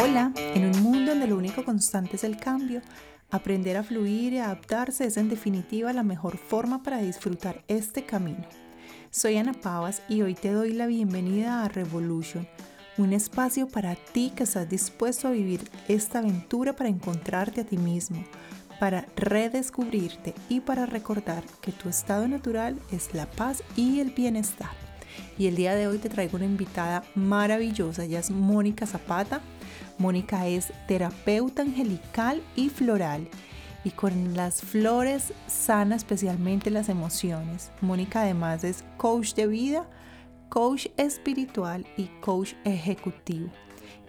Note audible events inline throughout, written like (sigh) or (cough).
Hola, en un mundo donde lo único constante es el cambio, aprender a fluir y adaptarse es en definitiva la mejor forma para disfrutar este camino. Soy Ana Pavas y hoy te doy la bienvenida a Revolution, un espacio para ti que estás dispuesto a vivir esta aventura para encontrarte a ti mismo, para redescubrirte y para recordar que tu estado natural es la paz y el bienestar. Y el día de hoy te traigo una invitada maravillosa, ella es Mónica Zapata. Mónica es terapeuta angelical y floral y con las flores sana especialmente las emociones. Mónica además es coach de vida, coach espiritual y coach ejecutivo.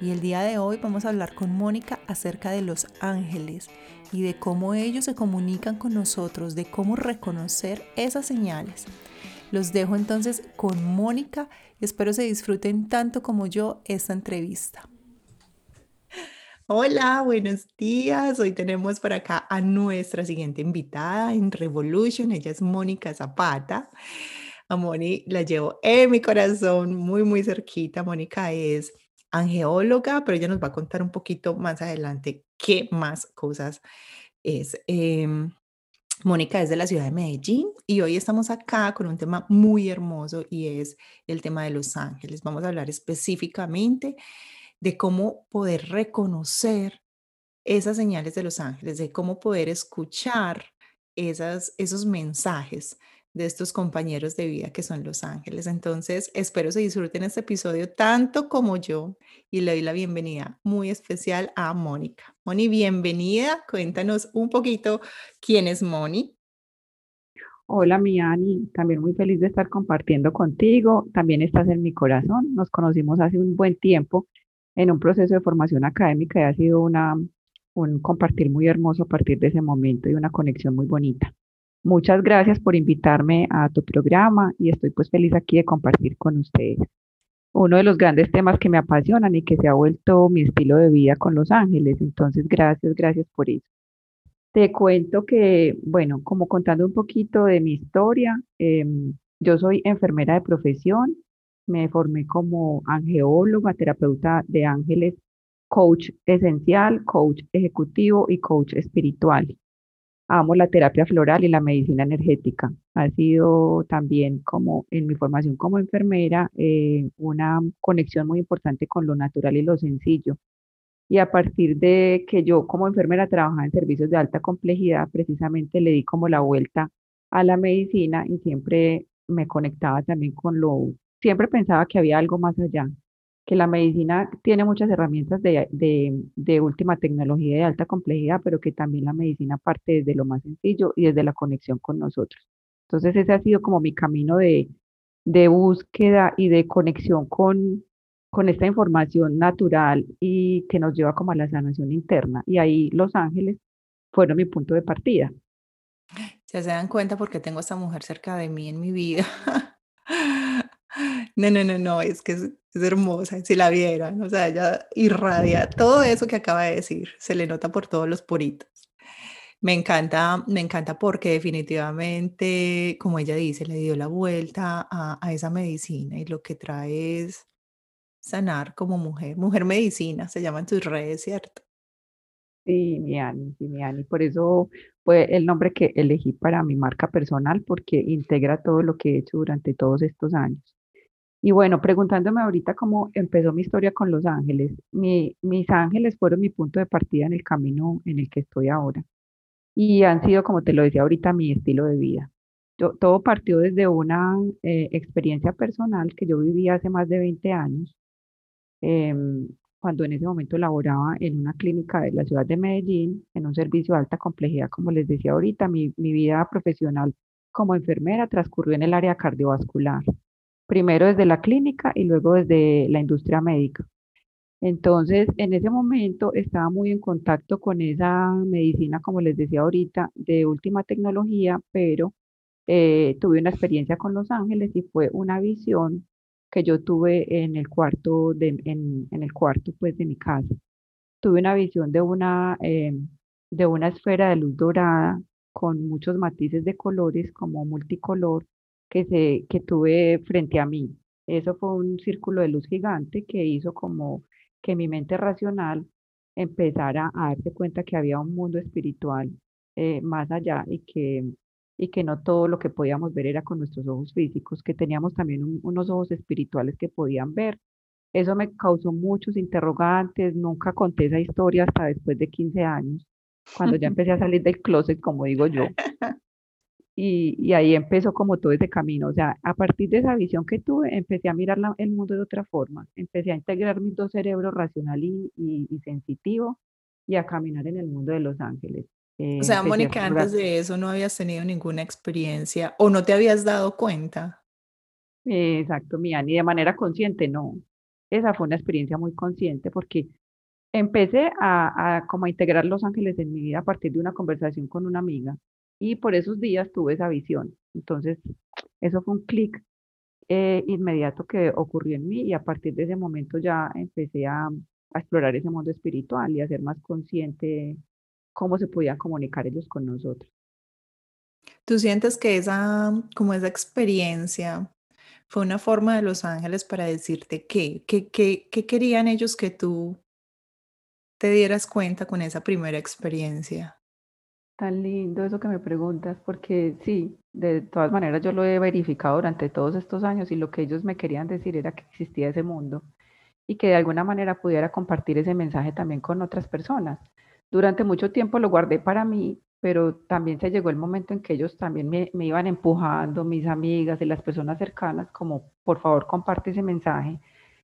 Y el día de hoy vamos a hablar con Mónica acerca de los ángeles y de cómo ellos se comunican con nosotros, de cómo reconocer esas señales. Los dejo entonces con Mónica y espero se disfruten tanto como yo esta entrevista. Hola, buenos días. Hoy tenemos por acá a nuestra siguiente invitada en Revolution. Ella es Mónica Zapata. A Moni la llevo en mi corazón muy, muy cerquita. Mónica es angeóloga, pero ella nos va a contar un poquito más adelante qué más cosas es. Em, Mónica es de la ciudad de Medellín y hoy estamos acá con un tema muy hermoso y es el tema de los ángeles. Vamos a hablar específicamente de cómo poder reconocer esas señales de los ángeles, de cómo poder escuchar esas, esos mensajes de estos compañeros de vida que son los ángeles. Entonces, espero se disfruten este episodio tanto como yo y le doy la bienvenida muy especial a Mónica. Moni, bienvenida. Cuéntanos un poquito quién es Moni. Hola, mi Ani, también muy feliz de estar compartiendo contigo. También estás en mi corazón. Nos conocimos hace un buen tiempo en un proceso de formación académica y ha sido una, un compartir muy hermoso a partir de ese momento y una conexión muy bonita. Muchas gracias por invitarme a tu programa y estoy pues feliz aquí de compartir con ustedes. Uno de los grandes temas que me apasionan y que se ha vuelto mi estilo de vida con Los Ángeles. Entonces, gracias, gracias por eso. Te cuento que, bueno, como contando un poquito de mi historia, em, yo soy enfermera de profesión, me formé como angeóloga, terapeuta de ángeles, coach esencial, coach ejecutivo y coach espiritual amo la terapia floral y la medicina energética. Ha sido también como en mi formación como enfermera eh, una conexión muy importante con lo natural y lo sencillo. Y a partir de que yo como enfermera trabajaba en servicios de alta complejidad, precisamente le di como la vuelta a la medicina y siempre me conectaba también con lo, siempre pensaba que había algo más allá, que la medicina tiene muchas herramientas de, de, última tecnología y de alta complejidad, pero que también la medicina parte desde lo más sencillo y desde la conexión con nosotros. Entonces ese ha sido como mi camino de, de búsqueda y de conexión con, con esta información natural y que nos lleva como a la sanación interna. Y ahí Los Ángeles fueron mi punto de partida. Se dan cuenta porque tengo a esta mujer cerca de mí en mi vida. (laughs) No, no, no, no, es que es, hermosa, si la vieran, o sea, ella irradia todo eso que acaba de decir, se le nota por todos los puritos. Me encanta, me encanta porque definitivamente, como ella dice, le dio la vuelta a, esa medicina y lo que trae es sanar como mujer, mujer medicina, se llama en tus redes, ¿cierto? Sí, mi Ani, sí, mi Ani. Por eso fue el nombre que elegí para mi marca personal, porque integra todo lo que he hecho durante todos estos años. Y bueno, preguntándome ahorita cómo empezó mi historia con los ángeles. mis ángeles fueron mi punto de partida en el camino en el que estoy ahora. Y han sido, como te lo decía ahorita, mi estilo de vida. todo partió desde una eh, experiencia personal que yo viví hace más de 20 años, em, cuando en ese momento laboraba en una clínica de la ciudad de Medellín, en un servicio de alta complejidad, como les decía ahorita, mi, mi vida profesional como enfermera transcurrió en el área cardiovascular primero desde la clínica y luego desde la industria médica. Entonces, en ese momento estaba muy en contacto con esa medicina, como les decía ahorita, de última tecnología, pero eh, tuve una experiencia con Los Ángeles y fue una visión que yo tuve en el cuarto de, en, el cuarto pues de mi casa. Tuve una visión de una, eh, de una esfera de luz dorada con muchos matices de colores como multicolor que, se, que tuve frente a mí. Eso fue un círculo de luz gigante que hizo como que mi mente racional empezara a darse cuenta que había un mundo espiritual eh, más allá y que, y que no todo lo que podíamos ver era con nuestros ojos físicos, que teníamos también unos ojos espirituales que podían ver. Eso me causó muchos interrogantes, nunca conté esa historia hasta después de 15 años, cuando ya (laughs) empecé a salir del closet, como digo yo. (laughs) Y, ahí empezó como todo ese camino. O sea, a partir de esa visión que tuve, empecé a mirar el mundo de otra forma. Empecé a integrar mis dos cerebros, racional y, sensitivo, y a caminar en el mundo de Los Ángeles. o sea, Mónica, antes de eso no habías tenido ninguna experiencia o no te habías dado cuenta. exacto, mía, ni de manera consciente, no. Esa fue una experiencia muy consciente porque empecé a, a como a integrar Los Ángeles en mi vida a partir de una conversación con una amiga y por esos días tuve esa visión. Entonces, eso fue un clic eh, inmediato que ocurrió en mí y a partir de ese momento ya empecé a, explorar ese mundo espiritual y a ser más consciente cómo se podían comunicar ellos con nosotros. ¿Tú sientes que esa, como esa experiencia fue una forma de los ángeles para decirte qué, qué, qué, qué querían ellos que tú te dieras cuenta con esa primera experiencia? Tan lindo eso que me preguntas, porque sí, de todas maneras yo lo he verificado durante todos estos años y lo que ellos me querían decir era que existía ese mundo y que de alguna manera pudiera compartir ese mensaje también con otras personas. Durante mucho tiempo lo guardé para mí, pero también se llegó el momento en que ellos también me, me iban empujando, mis amigas y las personas cercanas, como por favor comparte ese mensaje,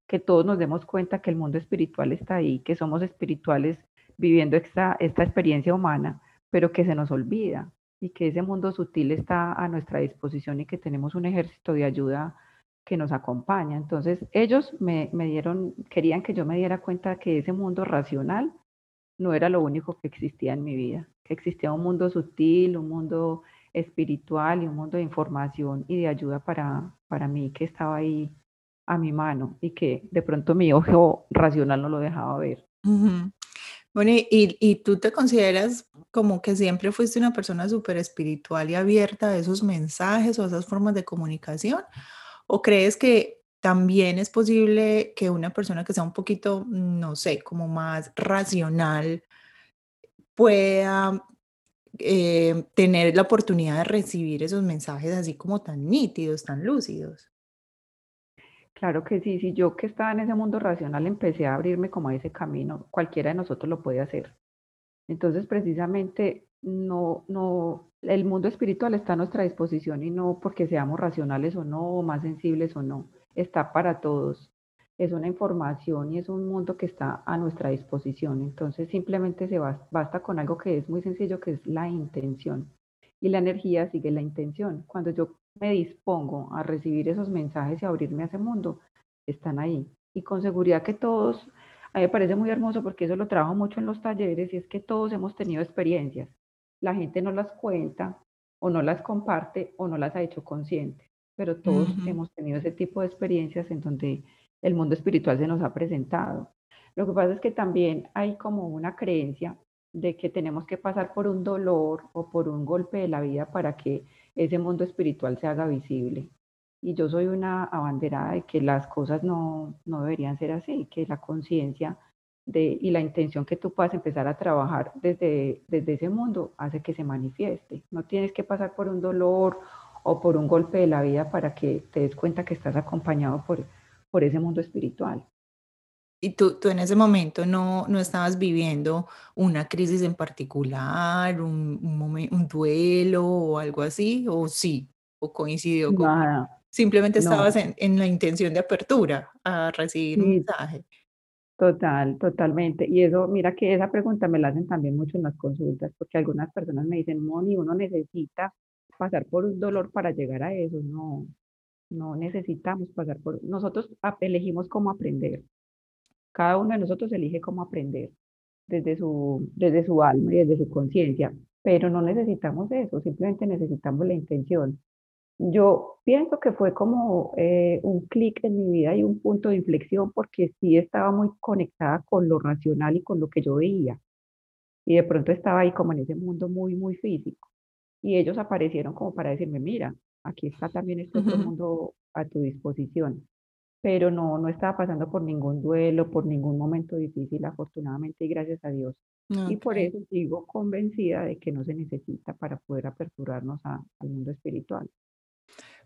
que todos nos demos cuenta que el mundo espiritual está ahí, que somos espirituales viviendo esta, esta experiencia humana pero que se nos olvida y que ese mundo sutil está a nuestra disposición y que tenemos un ejército de ayuda que nos acompaña. Entonces, ellos me, dieron, querían que yo me diera cuenta que ese mundo racional no era lo único que existía en mi vida, que existía un mundo sutil, un mundo espiritual y un mundo de información y de ayuda para, para mí que estaba ahí a mi mano y que de pronto mi ojo racional no lo dejaba ver. Bueno, y, y, tú te consideras como que siempre fuiste una persona súper espiritual y abierta a esos mensajes o a esas formas de comunicación? ¿O crees que también es posible que una persona que sea un poquito, no sé, como más racional pueda eh, tener la oportunidad de recibir esos mensajes así como tan nítidos, tan lúcidos? Claro que sí, si yo que estaba en ese mundo racional empecé a abrirme como a ese camino, cualquiera de nosotros lo puede hacer. Entonces, precisamente, no, no, el mundo espiritual está a nuestra disposición y no porque seamos racionales o no, o más sensibles o no, está para todos. Es una información y es un mundo que está a nuestra disposición. Entonces, simplemente se basta con algo que es muy sencillo, que es la intención. Y la energía sigue la intención. Cuando yo me dispongo a recibir esos mensajes y a abrirme a ese mundo, están ahí. Y con seguridad que todos, a mí me parece muy hermoso porque eso lo trabajo mucho en los talleres y es que todos hemos tenido experiencias. La gente no las cuenta o no las comparte o no las ha hecho consciente, pero todos hemos tenido ese tipo de experiencias en donde el mundo espiritual se nos ha presentado. Lo que pasa es que también hay como una creencia de que tenemos que pasar por un dolor o por un golpe de la vida para que ese mundo espiritual se haga visible. Y yo soy una abanderada de que las cosas no, no deberían ser así, que la conciencia y la intención que tú puedas empezar a trabajar desde, desde ese mundo hace que se manifieste. No tienes que pasar por un dolor o por un golpe de la vida para que te des cuenta que estás acompañado por, por ese mundo espiritual. ¿Y tú, tú en ese momento no, no estabas viviendo una crisis en particular, un, un, un duelo o algo así? ¿O sí? ¿O coincidió con...? Nada. Simplemente estabas en, en, la intención de apertura a recibir un mensaje. Total, totalmente. Y eso, mira que esa pregunta me la hacen también mucho en las consultas, porque algunas personas me dicen, Moni, uno necesita pasar por un dolor para llegar a eso. No, no necesitamos pasar por... Nosotros elegimos cómo aprender. Cada uno de nosotros elige cómo aprender desde su, desde su alma y desde su conciencia, pero no necesitamos eso, simplemente necesitamos la intención. Yo pienso que fue como eh, un clic en mi vida y un punto de inflexión porque sí estaba muy conectada con lo racional y con lo que yo veía. Y de pronto estaba ahí como en ese mundo muy, muy físico. Y ellos aparecieron como para decirme, mira, aquí está también este otro mundo a tu disposición. Pero no, no estaba pasando por ningún duelo, por ningún momento difícil, afortunadamente y gracias a Dios. Y por eso sigo convencida de que no se necesita para poder aperturarnos al mundo espiritual.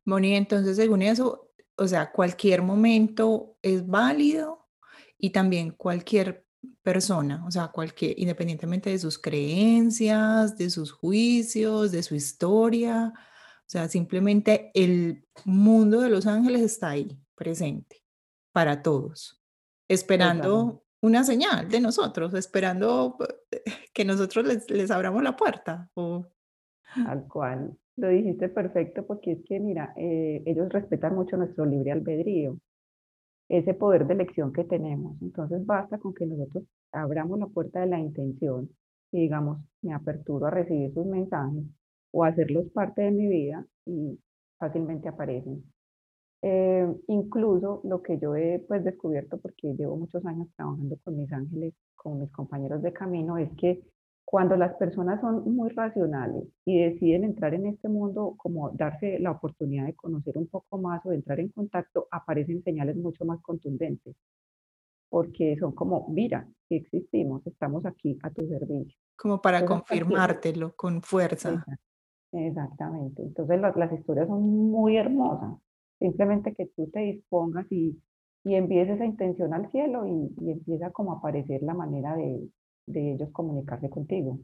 Moni, entonces según eso, o sea, cualquier momento es válido y también cualquier persona, o sea, cualquier, independientemente de sus creencias, de sus juicios, de su historia, o sea, simplemente el mundo de los ángeles está ahí, presente, para todos, esperando una señal de nosotros, esperando que nosotros les, les abramos la puerta. O... Al cual. Lo dijiste perfecto porque es que, mira, eh, ellos respetan mucho nuestro libre albedrío, ese poder de elección que tenemos. Entonces basta con que nosotros abramos la puerta de la intención y digamos, me aperturo a recibir sus mensajes o hacerlos parte de mi vida y fácilmente aparecen. Eh, incluso lo que yo he pues descubierto, porque llevo muchos años trabajando con mis ángeles, con mis compañeros de camino, es que cuando las personas son muy racionales y deciden entrar en este mundo, como darse la oportunidad de conocer un poco más o de entrar en contacto, aparecen señales mucho más contundentes, porque son como, mira, si existimos, estamos aquí a tu servicio. Como para confirmártelo con fuerza. Exactamente. Entonces las, historias son muy hermosas. Simplemente que tú te dispongas y, y envíes esa intención al cielo y, y empieza como a aparecer la manera de, de ellos comunicarse contigo.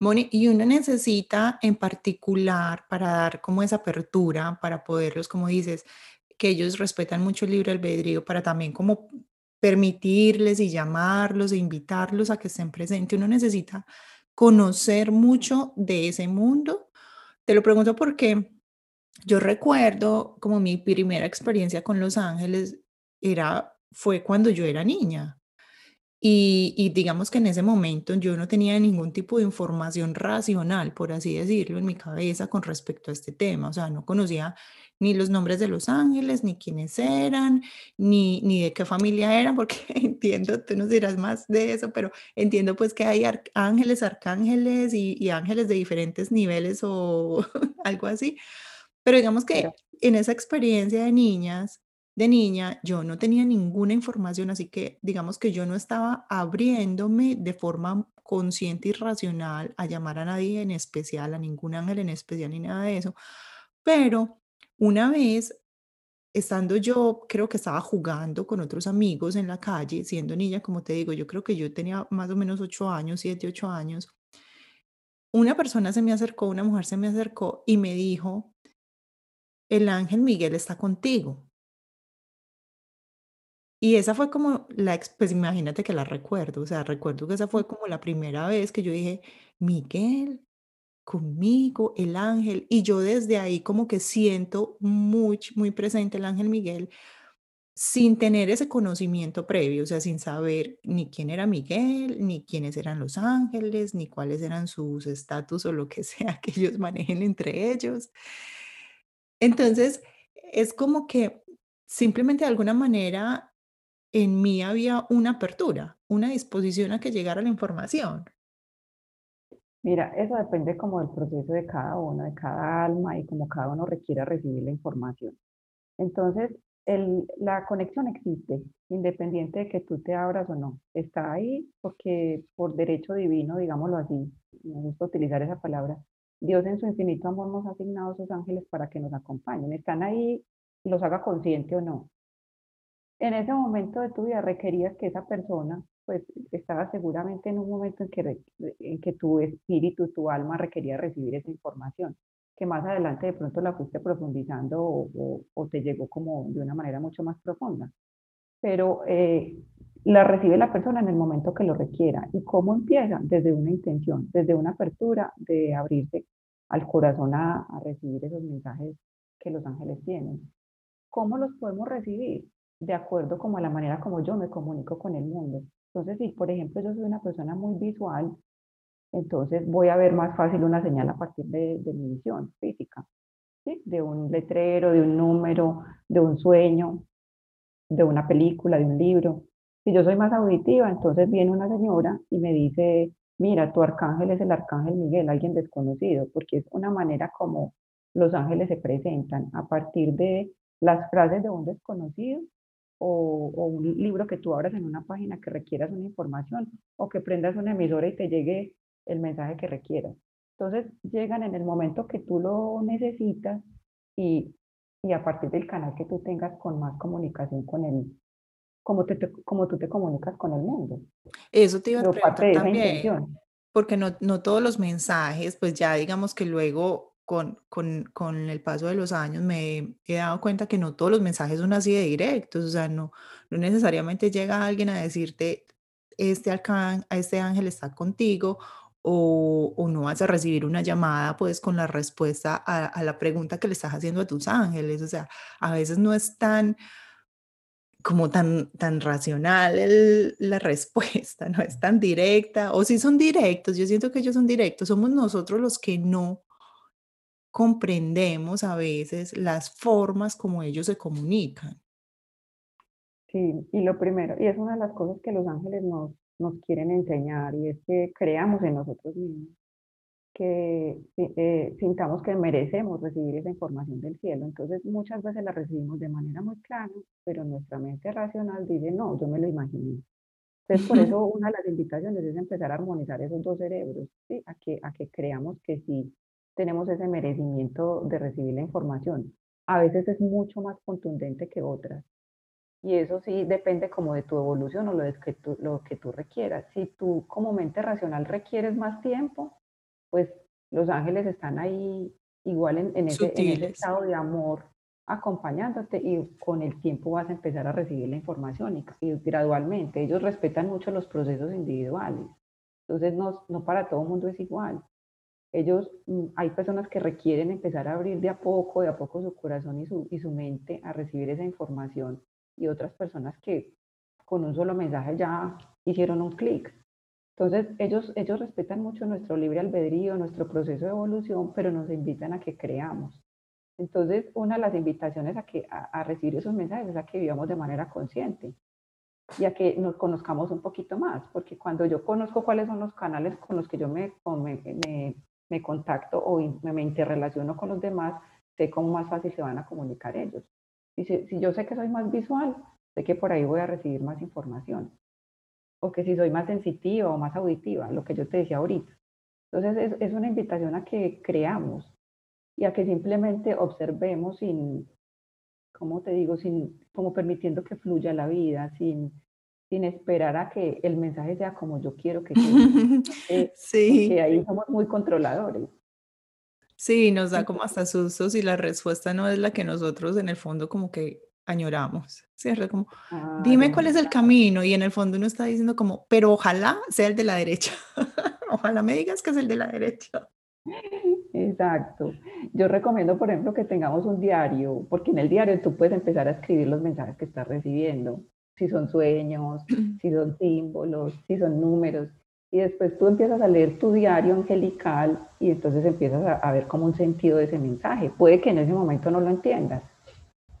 Moni, y uno necesita en particular para dar como esa apertura, para poderlos, como dices, que ellos respetan mucho el libre albedrío, para también como permitirles y llamarlos e invitarlos a que estén presentes. Uno necesita conocer mucho de ese mundo. Te lo pregunto porque yo recuerdo como mi primera experiencia con Los Ángeles era, fue cuando yo era niña. Y, digamos que en ese momento yo no tenía ningún tipo de información racional, por así decirlo, en mi cabeza con respecto a este tema. O sea, no conocía ni los nombres de los ángeles, ni quiénes eran, ni, ni de qué familia eran, porque (laughs) entiendo, tú nos dirás más de eso, pero entiendo pues que hay ángeles, arcángeles y, y ángeles de diferentes niveles o (laughs) algo así. Pero digamos que en esa experiencia de niñas, de niña yo no tenía ninguna información, así que digamos que yo no estaba abriéndome de forma consciente y racional a llamar a nadie en especial, a ningún ángel en especial ni nada de eso. Pero una vez, estando yo, creo que estaba jugando con otros amigos en la calle, siendo niña, como te digo, yo creo que yo tenía más o menos ocho años, siete, ocho años. Una persona se me acercó, una mujer se me acercó y me dijo, el ángel Miguel está contigo. Y esa fue como la pues imagínate que la recuerdo, o sea, recuerdo que esa fue como la primera vez que yo dije: "Miguel, conmigo, el ángel", y yo desde ahí como que siento muy muy presente el ángel Miguel, sin tener ese conocimiento previo, o sea, sin saber ni quién era Miguel, ni quiénes eran los ángeles, ni cuáles eran sus estatus o lo que (laughs) sea que ellos manejen entre ellos. Entonces, es como que simplemente de alguna manera en mí había una apertura, una disposición a que llegara la información. Mira, eso depende como del proceso de cada uno, de cada alma y como cada uno requiera recibir la información. Entonces, el, la conexión existe, independiente de que tú te abras o no. Está ahí porque por derecho divino, digámoslo así, me gusta utilizar esa palabra, Dios en su infinito amor nos ha asignado sus ángeles para que nos acompañen. Están ahí, los haga consciente o no. En ese momento de tu vida requerías que esa persona, pues estaba seguramente en un momento en que, en que tu espíritu, tu alma requería recibir esa información, que más adelante de pronto la fuiste profundizando o, o, te llegó como de una manera mucho más profunda. Pero eh, la recibe la persona en el momento que lo requiera. ¿Y cómo empieza? Desde una intención, desde una apertura de abrirse al corazón a, recibir esos mensajes que los ángeles tienen. ¿Cómo los podemos recibir? De acuerdo como a la manera como yo me comunico con el mundo. Entonces, si por ejemplo yo soy una persona muy visual, entonces voy a ver más fácil una señal a partir de, mi visión física, ¿sí? de un letrero, de un número, de un sueño, de una película, de un libro. Si yo soy más auditiva, entonces viene una señora y me dice, mira, tu arcángel es el arcángel Miguel, alguien desconocido, porque es una manera como los ángeles se presentan a partir de las frases de un desconocido o, un libro que tú abras en una página que requieras una información o que prendas una emisora y te llegue el mensaje que requieras. Entonces llegan en el momento que tú lo necesitas y, y a partir del canal que tú tengas con más comunicación con él como, te, como tú te comunicas con el mundo. Eso te iba a preguntar también, porque no, no todos los mensajes, pues ya digamos que luego con, con, con, el paso de los años me he dado cuenta que no todos los mensajes son así de directos, o sea, no, no necesariamente llega alguien a decirte, este, alcán, este ángel está contigo, o, o, no vas a recibir una llamada pues con la respuesta a, a, la pregunta que le estás haciendo a tus ángeles, o sea, a veces no es tan como tan, tan racional la (laughs) respuesta, no es tan directa, o si son directos, yo siento que ellos son directos, somos nosotros los que no comprendemos a veces las formas como ellos se comunican. Sí, y lo primero, y es una de las cosas que los ángeles nos, nos quieren enseñar, y es que creamos en nosotros mismos que eh, sintamos que merecemos recibir esa información del cielo. Entonces muchas veces la recibimos de manera muy clara, pero nuestra mente racional dice, no, yo me lo imaginé. Entonces por eso una de las invitaciones es empezar a armonizar esos dos cerebros, ¿sí? a, que, a que creamos que sí tenemos ese merecimiento de recibir la información. A veces es mucho más contundente que otras. Y eso sí depende como de tu evolución o lo, que tú, lo que tú requieras. Si tú como mente racional requieres más tiempo, pues los ángeles están ahí igual en, ese, estado de amor acompañándote y con el tiempo vas a empezar a recibir la información y, gradualmente. Ellos respetan mucho los procesos individuales. Entonces no, no para todo el mundo es igual. Ellos, mm, hay personas que requieren empezar a abrir de a poco, de a poco su corazón y su, y su mente a recibir esa información y otras personas que con un solo mensaje ya hicieron un clic. Entonces, ellos, ellos respetan mucho nuestro libre albedrío, nuestro proceso de evolución, pero nos invitan a que creamos. Entonces, una de las invitaciones a, que, a, recibir esos mensajes es a que vivamos de manera consciente y a que nos conozcamos un poquito más, porque cuando yo conozco cuáles son los canales con los que yo me, me, me, contacto o me, me, interrelaciono con los demás, sé cómo más fácil se van a comunicar ellos. Y si, si yo sé que soy más visual, sé que por ahí voy a recibir más información o que si soy más sensitiva o más auditiva, lo que yo te decía ahorita. Entonces es, es una invitación a que creamos y a que simplemente observemos sin, ¿cómo te digo? Sin, como permitiendo que fluya la vida, sin, sin esperar a que el mensaje sea como yo quiero que sea. (laughs) sí. Porque ahí somos muy controladores. Sí, nos da como hasta sustos y la respuesta no es la que nosotros en el fondo como que añoramos, ¿cierto? Como, dime cuál es el camino y en el fondo uno está diciendo como, pero ojalá sea el de la derecha, (laughs) ojalá me digas que es el de la derecha. Exacto. Yo recomiendo, por ejemplo, que tengamos un diario, porque en el diario tú puedes empezar a escribir los mensajes que estás recibiendo, si son sueños, (clears throat) si son símbolos, si son números, y después tú empiezas a leer tu diario angelical y entonces empiezas a, a ver como un sentido de ese mensaje. Puede que en ese momento no lo entiendas,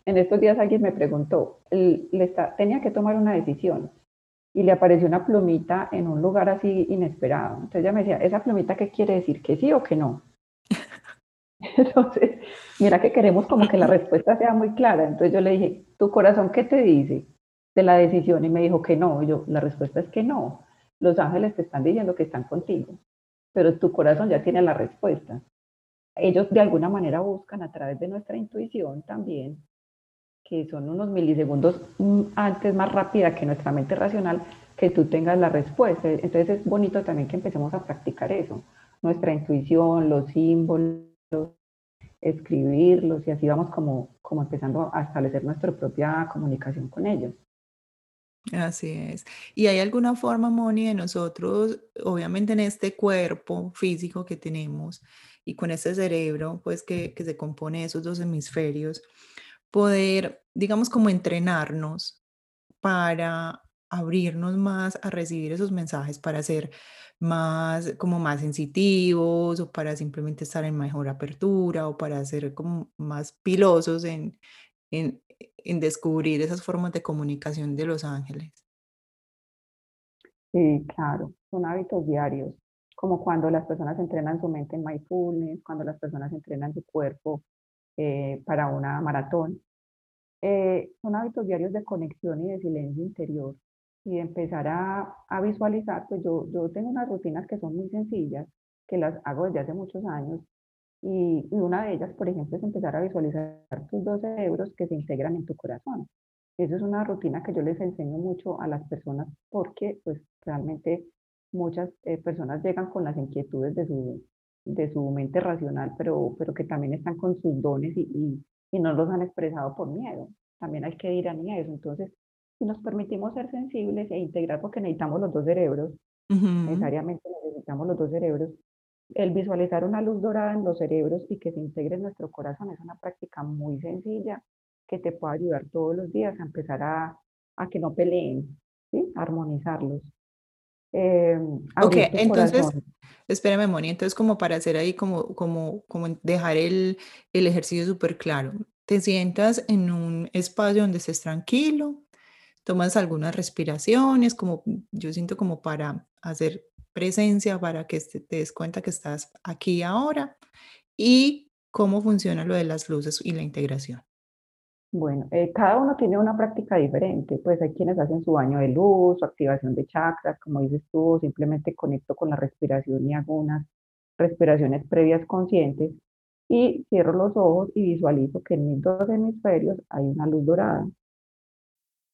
en estos días alguien me preguntó, le tenía que tomar una decisión y le apareció una plumita en un lugar así inesperado. Entonces ella me decía, ¿esa plumita qué quiere decir? ¿Que sí o que no? (laughs) Entonces, mira que queremos como que la respuesta sea muy clara. Entonces yo le dije, ¿tu corazón qué te dice de la decisión? Y me dijo que no. Yo, la respuesta es que no. Los ángeles te están diciendo que están contigo, pero tu corazón ya tiene la respuesta. ellos de alguna manera buscan a través de nuestra intuición también, que son unos milisegundos mm, antes más rápida que nuestra mente racional, que tú tengas la respuesta. Entonces es bonito también que empecemos a practicar eso, nuestra intuición, los símbolos, escribirlos y así vamos como, como empezando a establecer nuestra propia comunicación con ellos. Así es. ¿Y hay alguna forma, Moni, de nosotros, obviamente en este cuerpo físico que tenemos y con este cerebro, pues que, que se compone de esos dos hemisferios, poder, digamos, como entrenarnos para abrirnos más a recibir esos mensajes, para ser más, como más sensitivos o para simplemente estar en mejor apertura o para ser como más pilosos en, en, en descubrir esas formas de comunicación de los ángeles. Sí, claro, son hábitos diarios, como cuando las personas entrenan su mente en mindfulness, cuando las personas entrenan su cuerpo eh, para una maratón. Eh, son hábitos diarios de conexión y de silencio interior y empezar a, a, visualizar, pues yo, yo tengo unas rutinas que son muy sencillas, que las hago desde hace muchos años y, una de ellas, por ejemplo, es empezar a visualizar tus 12 euros que se integran en tu corazón. Eso es una rutina que yo les enseño mucho a las personas porque pues realmente muchas eh, personas llegan con las inquietudes de su, de su mente racional, pero, pero que también están con sus dones y, y, y no los han expresado por miedo. También hay que ir a eso. Entonces, si nos permitimos ser sensibles e integrar, porque necesitamos los dos cerebros, necesariamente necesitamos los dos cerebros, el visualizar una luz dorada en los cerebros y que se integre en nuestro corazón es una práctica muy sencilla que te puede ayudar todos los días a empezar a, a que no peleen, ¿sí? armonizarlos. Eh, ok, entonces, espérame, Moni, entonces como para hacer ahí como, como, como dejar el, el ejercicio súper claro, te sientas en un espacio donde estés tranquilo, tomas algunas respiraciones, como yo siento como para hacer presencia para que te des cuenta que estás aquí ahora y cómo funciona lo de las luces y la integración. Bueno, eh, cada uno tiene una práctica diferente, pues hay quienes hacen su baño de luz, su activación de chakras, como dices tú, simplemente conecto con la respiración y hago unas respiraciones previas conscientes y cierro los ojos y visualizo que en mis dos hemisferios hay una luz dorada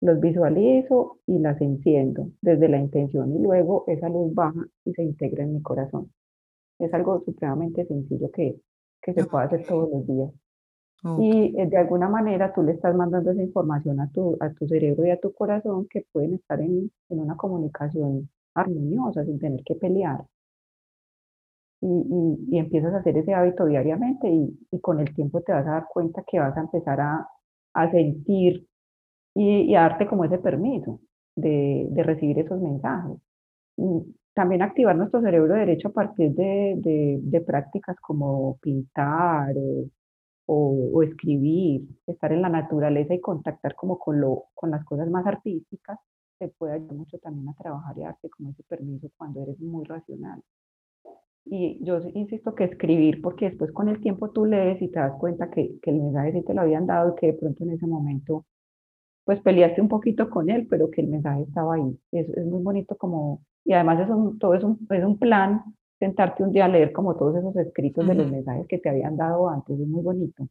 los visualizo y las enciendo desde la intención y luego esa luz baja y se integra en mi corazón. Es algo supremamente sencillo que, que se puede hacer todos los días. Y eh, de alguna manera tú le estás mandando esa información a tu, a tu cerebro y a tu corazón que pueden estar en, en una comunicación armoniosa sin tener que pelear. Y, y, y, empiezas a hacer ese hábito diariamente y, y, con el tiempo te vas a dar cuenta que vas a empezar a, a sentir y, darte como ese permiso de, de, recibir esos mensajes. También activar nuestro cerebro derecho a partir de, de, prácticas como pintar o, o, escribir, estar en la naturaleza y contactar como con, lo, con las cosas más artísticas, te puede ayudar mucho también a trabajar y darte como ese permiso cuando eres muy racional. Y yo insisto que escribir, porque después con el tiempo tú lees y te das cuenta que, que el mensaje sí te lo habían dado y que de pronto en ese momento pues peleaste un poquito con él, pero que el mensaje estaba ahí. Es, es muy bonito como, y además es un, todo es un, es un plan, sentarte un día a leer como todos esos escritos de los mensajes que te habían dado antes, es muy bonito.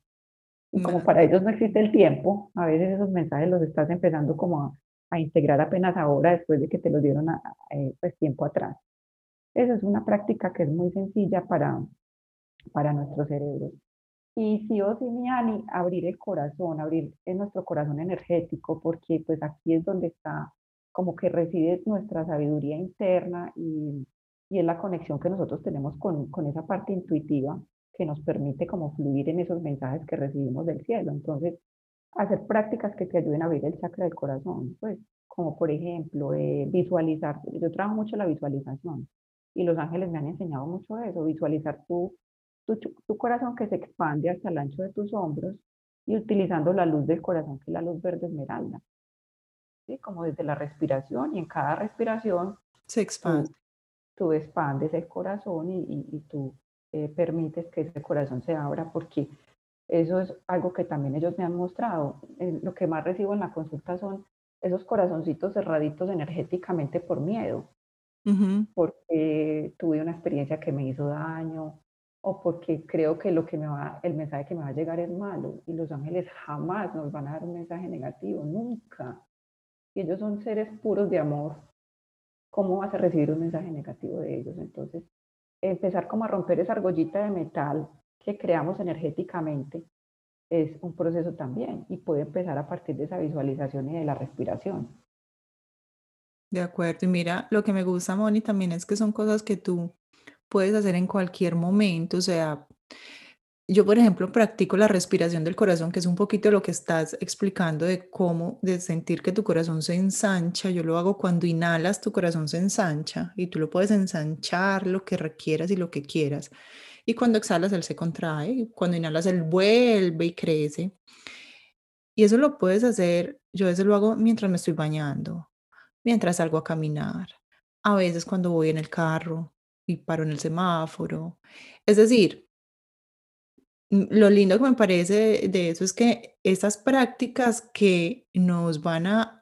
Y como para ellos no existe el tiempo, a veces esos mensajes los estás empezando como a, a integrar apenas ahora, después de que te los dieron a, eh, pues tiempo atrás. Esa es una práctica que es muy sencilla para, para nuestro cerebro. Y sí o sí, mi Ani, abrir el corazón, abrir en nuestro corazón energético, porque pues aquí es donde está como que reside nuestra sabiduría interna y, y es la conexión que nosotros tenemos con, con esa parte intuitiva que nos permite como fluir en esos mensajes que recibimos del cielo. Entonces, hacer prácticas que te ayuden a abrir el chakra del corazón, pues como por ejemplo eh, visualizar, yo trabajo mucho la visualización y los ángeles me han enseñado mucho eso, visualizar tu, tu, tu corazón que se expande hasta el ancho de tus hombros y utilizando la luz del corazón, que es la luz verde esmeralda. ¿Sí? Como desde la respiración y en cada respiración se expande. Tú, tú expandes el corazón y, y, y tú eh, permites que ese corazón se abra porque eso es algo que también ellos me han mostrado. Eh, lo que más recibo en la consulta son esos corazoncitos cerraditos energéticamente por miedo porque tuve una experiencia que me hizo daño o porque creo que lo que me va, el mensaje que me va a llegar es malo y los ángeles jamás nos van a dar un mensaje negativo, nunca. Y ellos son seres puros de amor. ¿Cómo vas a recibir un mensaje negativo de ellos? Entonces, empezar como a romper esa argollita de metal que creamos energéticamente es un proceso también y puede empezar a partir de esa visualización y de la respiración. De acuerdo. Y mira, lo que me gusta, Moni, también es que son cosas que tú puedes hacer en cualquier momento. O sea, yo, por ejemplo, practico la respiración del corazón, que es un poquito lo que estás explicando de cómo, de sentir que tu corazón se ensancha. Yo lo hago cuando inhalas, tu corazón se ensancha y tú lo puedes ensanchar lo que requieras y lo que quieras. Y cuando exhalas, él se contrae. Cuando inhalas, él vuelve y crece. Y eso lo puedes hacer, yo eso lo hago mientras me estoy bañando mientras salgo a caminar, a veces cuando voy en el carro y paro en el semáforo. Es decir, lo lindo que me parece de eso es que estas prácticas que nos van a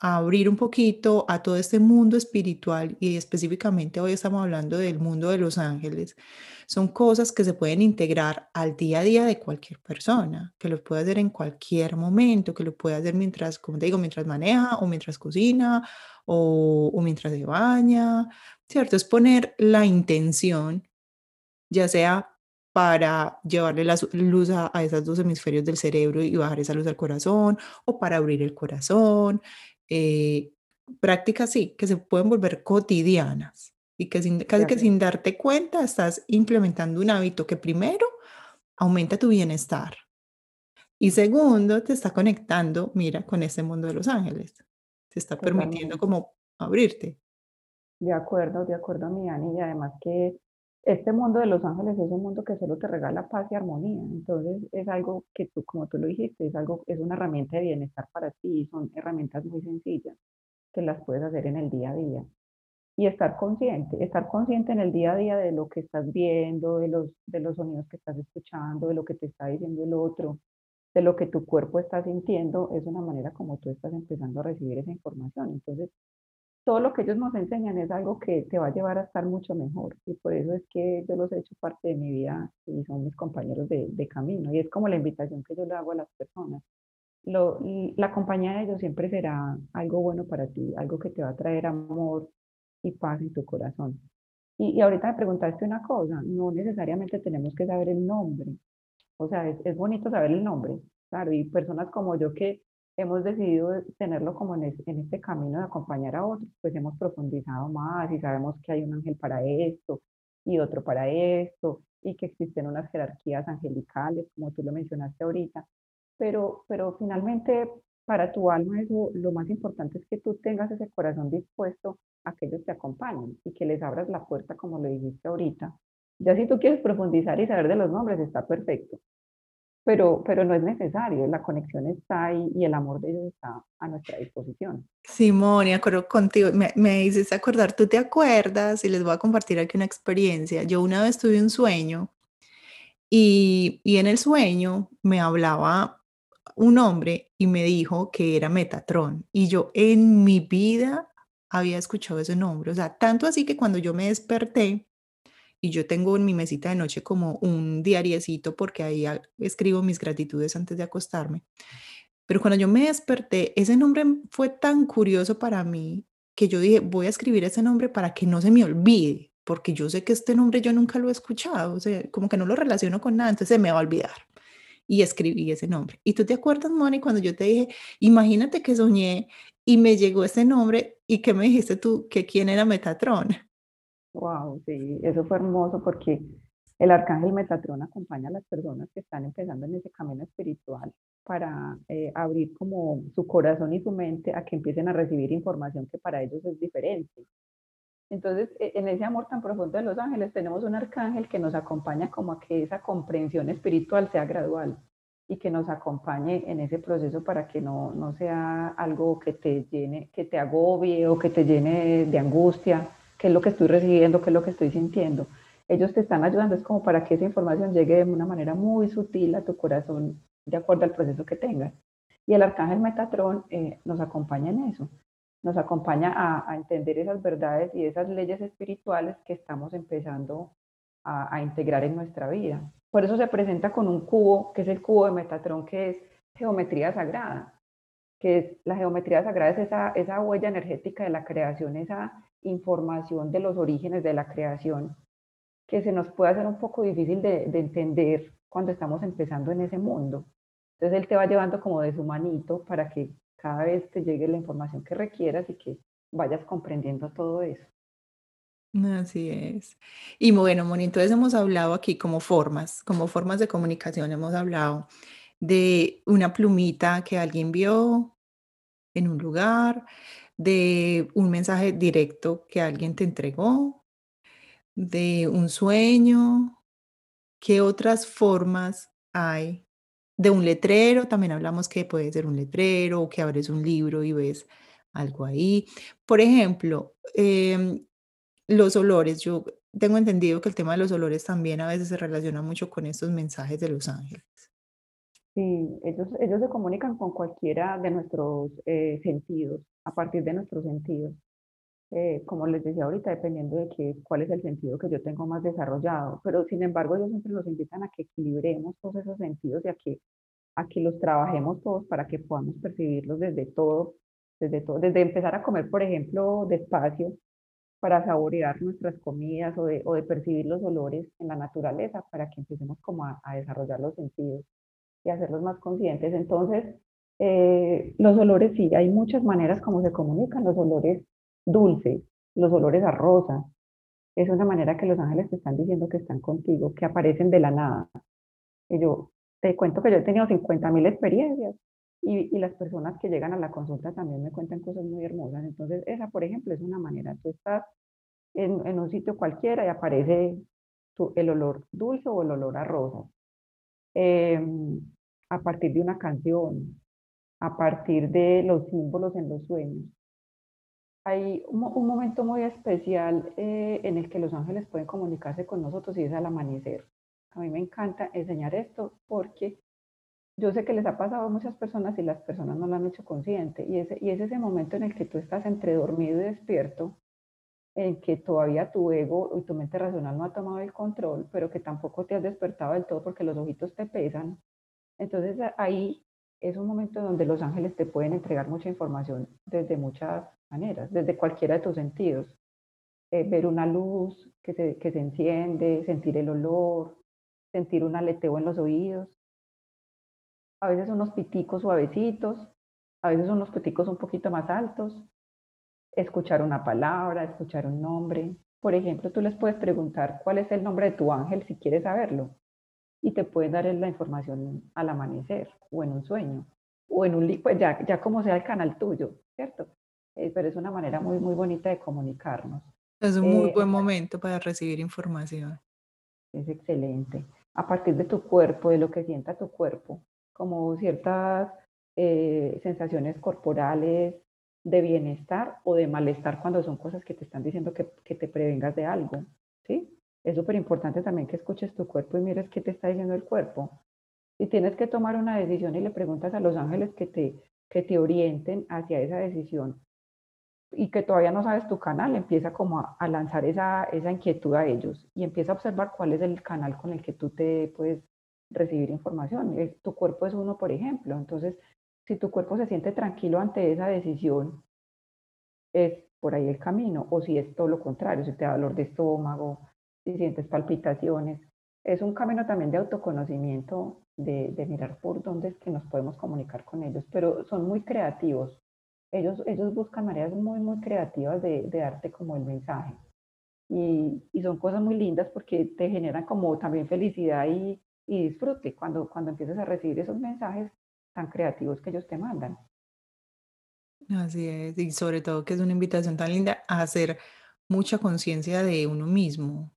abrir un poquito a todo este mundo espiritual y específicamente hoy estamos hablando del mundo de los ángeles, son cosas que se pueden integrar al día a día de cualquier persona, que lo puede hacer en cualquier momento, que lo puede hacer mientras, como te digo, mientras maneja o mientras cocina o, o mientras se baña, ¿cierto? Es poner la intención, ya sea para llevarle la luz a, a, esos dos hemisferios del cerebro y bajar esa luz al corazón, o para abrir el corazón, eh, prácticas sí, que se pueden volver cotidianas y que sin, casi que sin darte cuenta estás implementando un hábito que primero aumenta tu bienestar y segundo te está conectando, mira, con este mundo de los ángeles. Te está permitiendo como abrirte. De acuerdo, de acuerdo, mi Ani, y además que este mundo de los ángeles es un mundo que solo te regala paz y armonía. Entonces es algo que tú, como tú lo dijiste, es algo, es una herramienta de bienestar para ti. Son herramientas muy sencillas que las puedes hacer en el día a día. Y estar consciente, estar consciente en el día a día de lo que estás viendo, de los, de los sonidos que estás escuchando, de lo que te está diciendo el otro, de lo que tu cuerpo está sintiendo, es una manera como tú estás empezando a recibir esa información. Entonces, todo lo que ellos nos enseñan es algo que te va a llevar a estar mucho mejor. Y por eso es que yo los he hecho parte de mi vida y son mis compañeros de, de camino. Y es como la invitación que yo le hago a las personas. Lo, la compañía de ellos siempre será algo bueno para ti, algo que te va a traer amor y paz en tu corazón. Y, y ahorita me preguntaste una cosa, no necesariamente tenemos que saber el nombre. O sea, es, es bonito saber el nombre, claro, y personas como yo que hemos decidido tenerlo como en, este camino de acompañar a otros, pues hemos profundizado más y sabemos que hay un ángel para esto y otro para esto y que existen unas jerarquías angelicales, como tú lo mencionaste ahorita, pero, pero finalmente para tu alma lo más importante es que tú tengas ese corazón dispuesto a que ellos te acompañen y que les abras la puerta como lo dijiste ahorita. Ya si tú quieres profundizar y saber de los nombres, está perfecto pero, pero no es necesario, la conexión está ahí y el amor de ellos está a nuestra disposición. Simón, y acuerdo contigo, me, me acordar, ¿tú te acuerdas? Y les voy a compartir aquí una experiencia. Yo una vez tuve un sueño y, y en el sueño me hablaba un hombre y me dijo que era Metatron. Y yo en mi vida había escuchado ese nombre. O sea, tanto así que cuando yo me desperté, y yo tengo en mi mesita de noche como un diariecito porque ahí escribo mis gratitudes antes de acostarme. Pero cuando yo me desperté, ese nombre fue tan curioso para mí que yo dije, voy a escribir ese nombre para que no se me olvide, porque yo sé que este nombre yo nunca lo he escuchado, o sea, como que no lo relaciono con nada, entonces se me va a olvidar. Y escribí ese nombre. Y tú te acuerdas, Moni, cuando yo te dije, imagínate que soñé y me llegó ese nombre y que me dijiste tú que quién era Metatron. Wow, sí, eso fue hermoso porque el arcángel Metatrón acompaña a las personas que están empezando en ese camino espiritual para eh, abrir como su corazón y su mente a que empiecen a recibir información que para ellos es diferente. Entonces, e, en ese amor tan profundo de los ángeles tenemos un arcángel que nos acompaña como a que esa comprensión espiritual sea gradual y que nos acompañe en ese proceso para que no, no sea algo que te llene, que te agobie o que te llene de angustia, qué es lo que estoy recibiendo, qué es lo que estoy sintiendo. Ellos te están ayudando, es como para que esa información llegue de una manera muy sutil a tu corazón, de acuerdo al proceso que tengas. Y el arcángel Metatrón eh, nos acompaña en eso, nos acompaña a, entender esas verdades y esas leyes espirituales que estamos empezando a, a, integrar en nuestra vida. Por eso se presenta con un cubo, que es el cubo de Metatrón, que es geometría sagrada, que es la geometría sagrada, es esa, esa huella energética de la creación, esa información de los orígenes de la creación que se nos puede hacer un poco difícil de, entender cuando estamos empezando en ese mundo. Entonces él te va llevando como de su manito para que cada vez te llegue la información que requieras y que vayas comprendiendo todo eso. Así es. Y bueno, Moni, entonces hemos hablado aquí como formas, como formas de comunicación, hemos hablado de una plumita que alguien vio en un lugar, de un mensaje directo que alguien te entregó, de un sueño, ¿qué otras formas hay? De un letrero, también hablamos que puede ser un letrero o que abres un libro y ves algo ahí. Por ejemplo, em, los olores, yo tengo entendido que el tema de los olores también a veces se relaciona mucho con estos mensajes de los ángeles. Sí, ellos, ellos se comunican con cualquiera de nuestros eh, sentidos a partir de nuestros sentidos. Eh, como les decía ahorita, dependiendo de que, cuál es el sentido que yo tengo más desarrollado. Pero sin embargo, ellos siempre nos invitan a que equilibremos todos esos sentidos y a que, a que los trabajemos todos para que podamos percibirlos desde todo, desde todo, desde empezar a comer, por ejemplo, despacio para saborear nuestras comidas o de, o de percibir los olores en la naturaleza para que empecemos como a, a desarrollar los sentidos y hacerlos más conscientes. Entonces, eh, los olores, sí, hay muchas maneras como se comunican, los olores dulces, los olores a rosa. Es una manera que los ángeles te están diciendo que están contigo, que aparecen de la nada. Y yo te cuento que yo he tenido 50 mil experiencias y, y, las personas que llegan a la consulta también me cuentan cosas muy hermosas. Entonces, esa, por ejemplo, es una manera. Tú estás en, en un sitio cualquiera y aparece tu, el olor dulce o el olor a rosa. Eh, a partir de una canción, a partir de los símbolos en los sueños. Hay un, momento muy especial eh, en el que los ángeles pueden comunicarse con nosotros y es al amanecer. A mí me encanta enseñar esto porque yo sé que les ha pasado a muchas personas y las personas no lo han hecho consciente. Y, ese, y es ese momento en el que tú estás entre dormido y despierto, en que todavía tu ego y tu mente racional no ha tomado el control, pero que tampoco te has despertado del todo porque los ojitos te pesan. Entonces ahí es un momento donde los ángeles te pueden entregar mucha información desde muchas maneras, desde cualquiera de tus sentidos. Eh, ver una luz que se, que se enciende, sentir el olor, sentir un aleteo en los oídos. A veces unos piticos suavecitos, a veces unos piticos un poquito más altos. Escuchar una palabra, escuchar un nombre. Por ejemplo, tú les puedes preguntar cuál es el nombre de tu ángel si quieres saberlo y te pueden dar la información al amanecer o en un sueño o en un pues ya, ya como sea el canal tuyo, ¿cierto? Eh, pero es una manera muy, muy bonita de comunicarnos. Es un muy eh, buen momento para recibir información. Es excelente. a partir de tu cuerpo, de lo que sienta tu cuerpo, como ciertas eh, sensaciones corporales de bienestar o de malestar cuando son cosas que te están diciendo que, que te prevengas de algo, ¿sí? Es súper importante también que escuches tu cuerpo y mires qué te está diciendo el cuerpo. Si tienes que tomar una decisión y le preguntas a los ángeles que te, que te orienten hacia esa decisión y que todavía no sabes tu canal, empieza como a, lanzar esa, esa inquietud a ellos y empieza a observar cuál es el canal con el que tú te puedes recibir información. Tu cuerpo es uno, por ejemplo. Entonces, si tu cuerpo se siente tranquilo ante esa decisión, es por ahí el camino. O si es todo lo contrario, si te da dolor de estómago, si sientes palpitaciones. Es un camino también de autoconocimiento, de, de mirar por dónde es que nos podemos comunicar con ellos, pero son muy creativos. Ellos, ellos buscan maneras muy, muy creativas de, de darte como el mensaje. Y, y, son cosas muy lindas porque te generan como también felicidad y, y disfrute cuando, cuando empiezas a recibir esos mensajes tan creativos que ellos te mandan. Así es, y sobre todo que es una invitación tan linda a hacer mucha conciencia de uno mismo,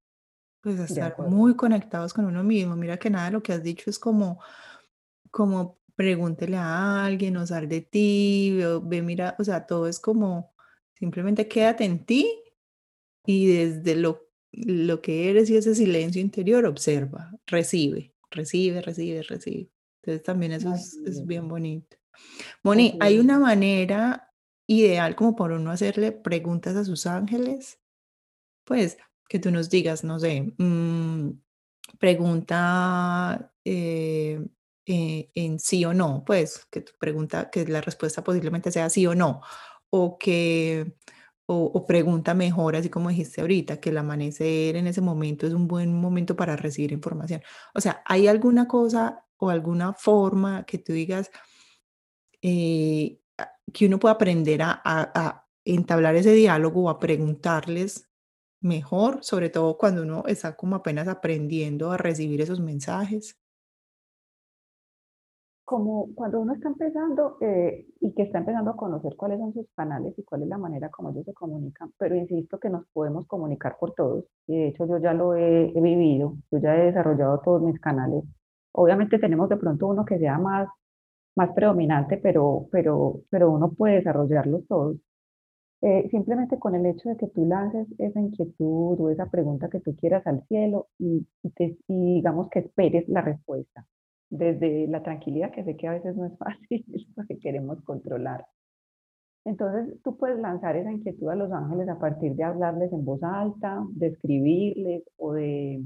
pues estar muy conectados con uno mismo. Mira que nada de lo que has dicho es como, como pregúntele a alguien, o sal de ti, ve, mira, o sea, todo es como simplemente quédate en ti y desde lo, lo que eres y ese silencio interior observa, recibe, recibe, recibe, recibe. Entonces también eso es, bien bonito. Moni, ¿hay una manera ideal como por uno hacerle preguntas a sus ángeles? Pues que tú nos digas, no sé, mm, pregunta eh, eh, en sí o no, pues que tu pregunta, que la respuesta posiblemente sea sí o no, o que, o, pregunta mejor, así como dijiste ahorita, que el amanecer en ese momento es un buen momento para recibir información. O sea, ¿hay alguna cosa o alguna forma que tú digas eh, que uno pueda aprender a, a entablar ese diálogo o a preguntarles mejor, sobre todo cuando uno está como apenas aprendiendo a recibir esos mensajes? Como cuando uno está empezando eh, y que está empezando a conocer cuáles son sus canales y cuál es la manera como ellos se comunican, pero insisto que nos podemos comunicar por todos, y de hecho yo ya lo he, vivido, yo ya he desarrollado todos mis canales. Obviamente tenemos de pronto uno que sea más, más predominante, pero, pero, pero uno puede desarrollarlos todos. Eh, simplemente con el hecho de que tú lances esa inquietud o esa pregunta que tú quieras al cielo y, te, digamos que esperes la respuesta desde la tranquilidad, que sé que a veces no es (laughs) fácil porque queremos controlar. Entonces tú puedes lanzar esa inquietud a los ángeles a partir de hablarles en voz alta, de escribirles o de,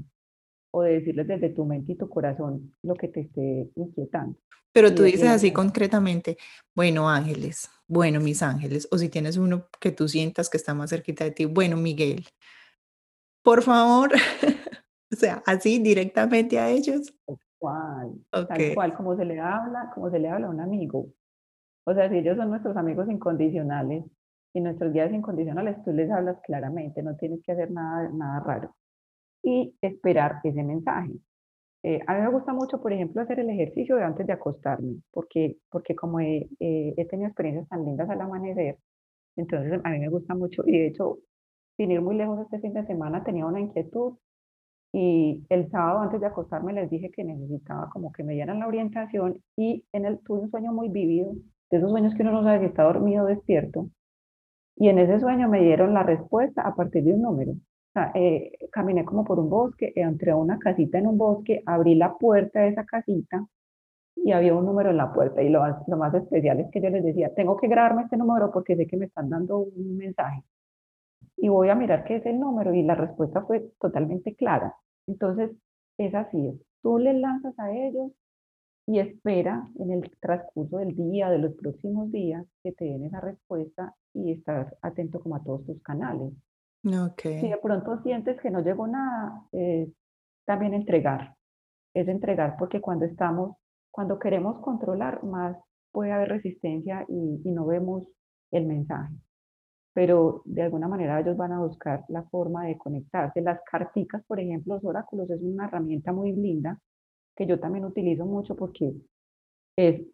o de decirles desde tu mente y tu corazón lo que te esté inquietando. Pero tú dices así concretamente, bueno, ángeles, bueno, mis ángeles, o si tienes uno que tú sientas que está más cerquita de ti, bueno, Miguel, por favor, (laughs) o sea, así directamente a ellos. Tal cual, tal cual, como se le habla, como se le habla a un amigo. O sea, si ellos son nuestros amigos incondicionales y nuestros guías incondicionales, tú les hablas claramente, no tienes que hacer nada, nada raro. Y esperar ese mensaje. Eh, a mí me gusta mucho, por ejemplo, hacer el ejercicio de antes de acostarme, porque, porque como he, he tenido experiencias tan lindas al amanecer, entonces a mí me gusta mucho, y de hecho, sin ir muy lejos este fin de semana tenía una inquietud y el sábado antes de acostarme les dije que necesitaba como que me dieran la orientación y en el tuve un sueño muy vívido, de esos sueños que uno no sabe si está dormido o despierto, y en ese sueño me dieron la respuesta a partir de un número. Eh, caminé como por un bosque, entré a una casita en un bosque, abrí la puerta de esa casita y había un número en la puerta. Y lo, lo más especial es que yo les decía, tengo que grabarme este número porque sé que me están dando un mensaje. Y voy a mirar qué es el número y la respuesta fue totalmente clara. Entonces, es así, tú les lanzas a ellos y espera en el transcurso del día, de los próximos días, que te den esa respuesta y estás atento como a todos tus canales. Si de pronto sientes que no llegó nada, es también entregar. Es entregar porque cuando estamos, cuando queremos controlar más, puede haber resistencia y, y no vemos el mensaje. Pero de alguna manera ellos van a buscar la forma de conectarse. Las carticas, por ejemplo, los oráculos es una herramienta muy linda que yo también utilizo mucho porque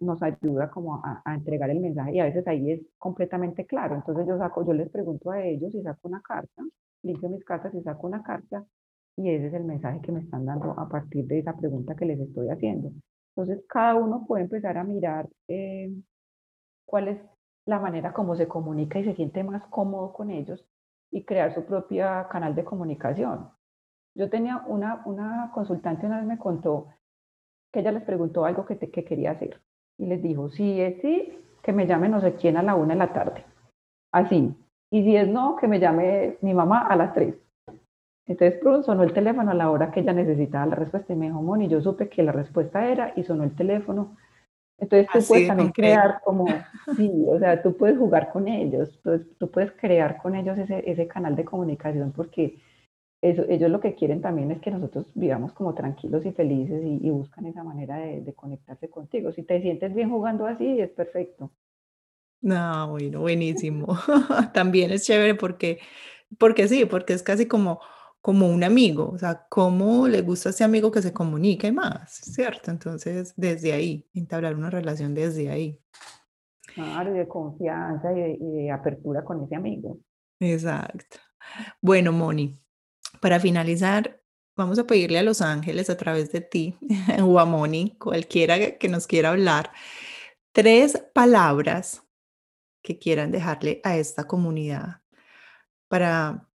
nos ayuda como a, entregar el mensaje y a veces ahí es completamente claro. Entonces yo saco, yo les pregunto a ellos y saco una carta, limpio mis cartas y saco una carta Y ese es el mensaje que me están dando a partir de esa pregunta que les estoy haciendo. Entonces, cada uno puede empezar a mirar eh, cuál es la manera como se comunica y se siente más cómodo con ellos y crear su propia canal de comunicación. Yo tenía una, una consultante una vez me contó que ella les preguntó algo que, que quería hacer y les dijo, si es sí, que me llame no sé quién a la una de la tarde, así. Y si es no, que me llame mi mamá a las tres. Entonces sonó el teléfono a la hora que ella necesitaba la respuesta y me dijo, Moni, yo supe que la respuesta era y sonó el teléfono. Entonces tú puedes también crear como, sí, o sea, tú puedes jugar con ellos, tú, puedes crear con ellos ese, ese canal de comunicación porque ellos lo que quieren también es que nosotros vivamos como tranquilos y felices y, buscan esa manera de, conectarse contigo. Si te sientes bien jugando así, es perfecto. No, bueno, buenísimo. (laughs) también es chévere porque, porque sí, porque es casi como, como un amigo, o sea, cómo le gusta a ese amigo que se comunique más, ¿cierto? Entonces, desde ahí, entablar una relación desde ahí. Claro, de confianza y de apertura con ese amigo. Exacto. Bueno, Moni, para finalizar, vamos a pedirle a los ángeles a través de ti (laughs) o a Moni, cualquiera que nos quiera hablar, tres palabras que quieran dejarle a esta comunidad para,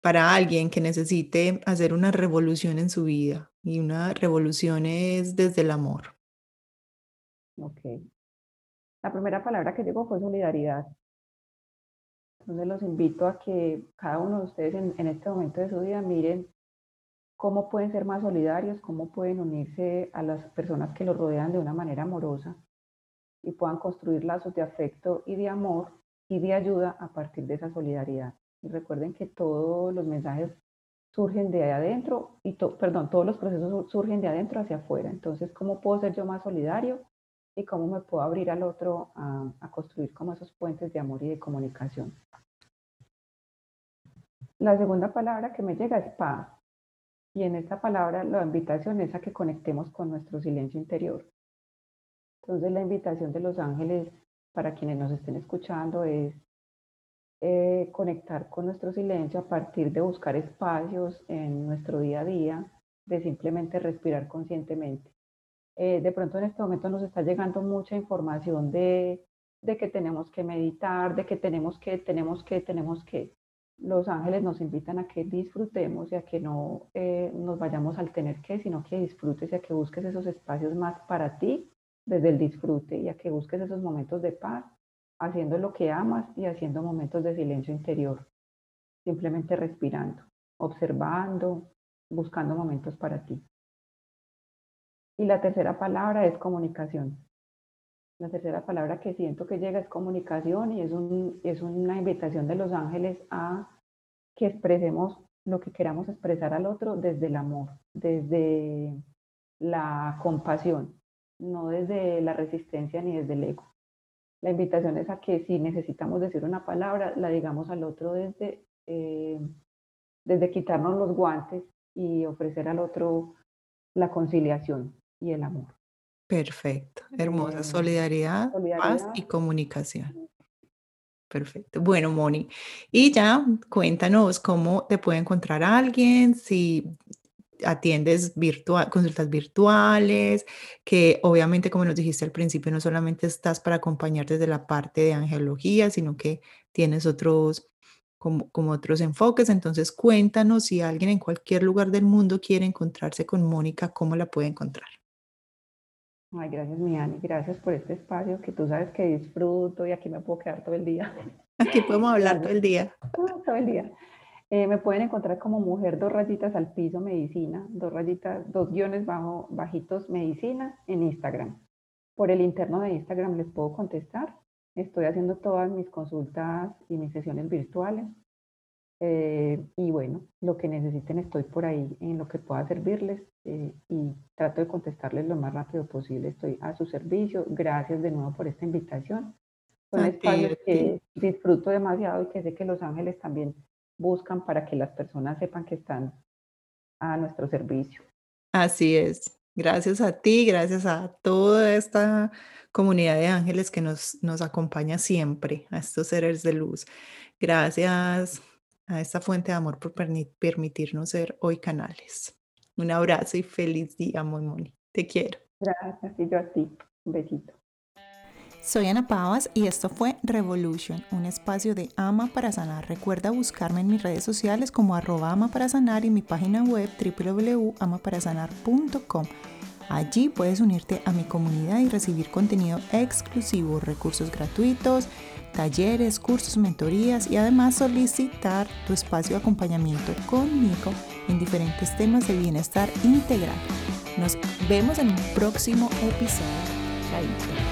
para alguien que necesite hacer una revolución en su vida. Y una revolución es desde el amor. Ok. La primera palabra que llegó fue solidaridad. Entonces los invito a que cada uno de ustedes en, este momento de su vida miren cómo pueden ser más solidarios, cómo pueden unirse a las personas que los rodean de una manera amorosa y puedan construir lazos de afecto y de amor y de ayuda a partir de esa solidaridad. Y recuerden que todos los mensajes surgen de adentro y, perdón, todos los procesos surgen de adentro hacia afuera. Entonces, ¿cómo puedo ser yo más solidario? Y cómo me puedo abrir al otro a, construir como esos puentes de amor y de comunicación. La segunda palabra que me llega es paz. Y en esta palabra la invitación es a que conectemos con nuestro silencio interior. Entonces la invitación de los ángeles para quienes nos estén escuchando es eh, conectar con nuestro silencio a partir de buscar espacios en nuestro día a día, de simplemente respirar conscientemente. Eh, de pronto en este momento nos está llegando mucha información de, de que tenemos que meditar, de que tenemos que, tenemos que, tenemos que. Los ángeles nos invitan a que disfrutemos y a que no eh, nos vayamos al tener que, sino que disfrutes y a que busques esos espacios más para ti desde el disfrute y a que busques esos momentos de paz, haciendo lo que amas y haciendo momentos de silencio interior, simplemente respirando, observando, buscando momentos para ti. Y la tercera palabra es comunicación. La tercera palabra que siento que llega es comunicación y es, un, es una invitación de los ángeles a que expresemos lo que queramos expresar al otro desde el amor, desde la compasión, no desde la resistencia ni desde el ego. La invitación es a que si necesitamos decir una palabra, la digamos al otro desde, eh, desde quitarnos los guantes y ofrecer al otro la conciliación, y el amor. Perfecto, hermosa em, solidaridad, paz y comunicación. Perfecto. Bueno, Moni, y ya cuéntanos cómo te puede encontrar alguien, si atiendes virtual, consultas virtuales, que obviamente, como nos dijiste al principio, no solamente estás para acompañar desde la parte de angelología, sino que tienes otros, como, como otros enfoques. Entonces, cuéntanos si alguien en cualquier lugar del mundo quiere encontrarse con Mónica, ¿cómo la puede encontrar? Ay, gracias, Miani. Gracias por este espacio que tú sabes que disfruto y aquí me puedo quedar todo el día. Aquí podemos hablar todo el día. Todo el día. Eh, me pueden encontrar como mujer dos rayitas al piso medicina, dos rayitas, dos guiones bajo, bajitos medicina en Instagram. Por el interno de Instagram les puedo contestar. Estoy haciendo todas mis consultas y mis sesiones virtuales. Eh, y bueno, lo que necesiten estoy por ahí en lo que pueda servirles eh, y trato de contestarles lo más rápido posible. Estoy a su servicio. Gracias de nuevo por esta invitación. Son espacios que disfruto demasiado y que sé que los ángeles también buscan para que las personas sepan que están a nuestro servicio. Así es. Gracias a ti, gracias a toda esta comunidad de ángeles que nos, nos acompaña siempre, a estos seres de luz. Gracias a esta fuente de amor por permitirnos ser hoy canales. Un abrazo y feliz día, Moni. Te quiero. Gracias, y yo a ti. Un besito. Soy Ana Pavas y esto fue Revolution, un espacio de Ama para Sanar. Recuerda buscarme en mis redes sociales como arroba ama para sanar y mi página web www.amaparasanar.com. Allí puedes unirte a mi comunidad y recibir contenido exclusivo, recursos gratuitos, talleres, cursos, mentorías y además solicitar tu espacio de acompañamiento conmigo en diferentes temas de bienestar integral. Nos vemos en un próximo episodio. Chaito.